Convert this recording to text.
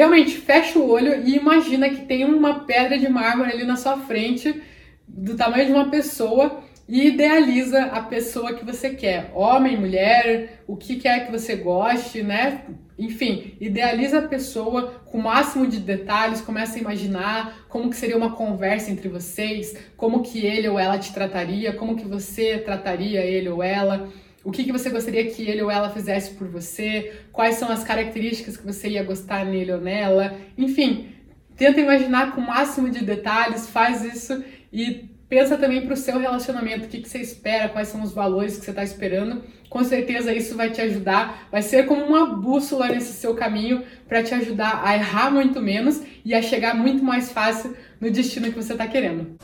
realmente fecha o olho e imagina que tem uma pedra de mármore ali na sua frente, do tamanho de uma pessoa, e idealiza a pessoa que você quer, homem, mulher, o que quer que você goste, né? Enfim, idealiza a pessoa com o máximo de detalhes, começa a imaginar como que seria uma conversa entre vocês, como que ele ou ela te trataria, como que você trataria ele ou ela, o que, que você gostaria que ele ou ela fizesse por você, quais são as características que você ia gostar nele ou nela, enfim, tenta imaginar com o máximo de detalhes, faz isso e pensa também para o seu relacionamento, o que, que você espera, quais são os valores que você está esperando. Com certeza isso vai te ajudar, vai ser como uma bússola nesse seu caminho para te ajudar a errar muito menos e a chegar muito mais fácil no destino que você está querendo.